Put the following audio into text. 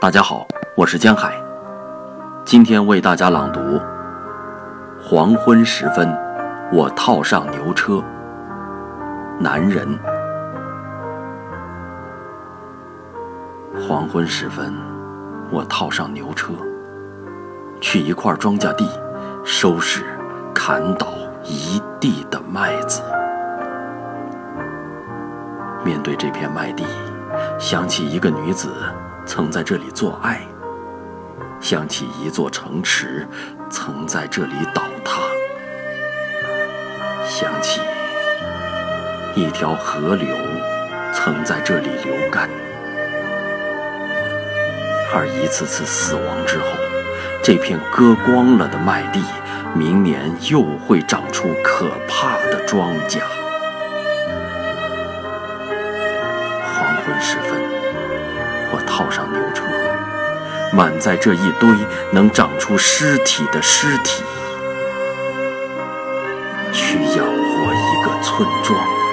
大家好，我是江海，今天为大家朗读《黄昏时分，我套上牛车》。男人，黄昏时分，我套上牛车，去一块庄稼地，收拾砍倒一地的麦子。面对这片麦地，想起一个女子。曾在这里做爱，想起一座城池曾在这里倒塌，想起一条河流曾在这里流干，而一次次死亡之后，这片割光了的麦地，明年又会长出可怕的庄稼。黄昏时分。我套上牛车，满载这一堆能长出尸体的尸体，去养活一个村庄。